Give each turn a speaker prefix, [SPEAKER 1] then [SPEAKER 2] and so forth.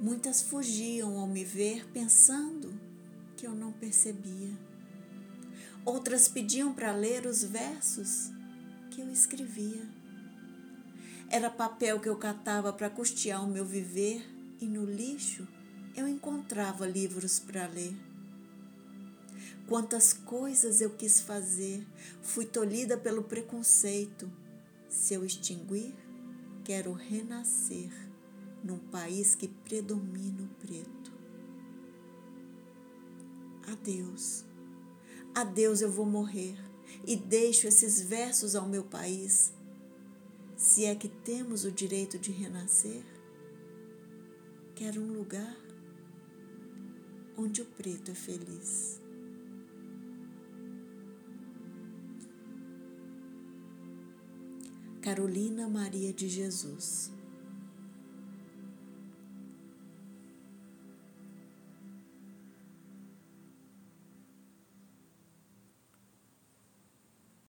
[SPEAKER 1] Muitas fugiam ao me ver pensando que eu não percebia. Outras pediam para ler os versos que eu escrevia. Era papel que eu catava para custear o meu viver e no lixo eu encontrava livros para ler. Quantas coisas eu quis fazer, fui tolhida pelo preconceito. Se eu extinguir, quero renascer num país que predomina o preto. Adeus, adeus, eu vou morrer e deixo esses versos ao meu país. Se é que temos o direito de renascer, quero um lugar onde o preto é feliz. Carolina Maria de Jesus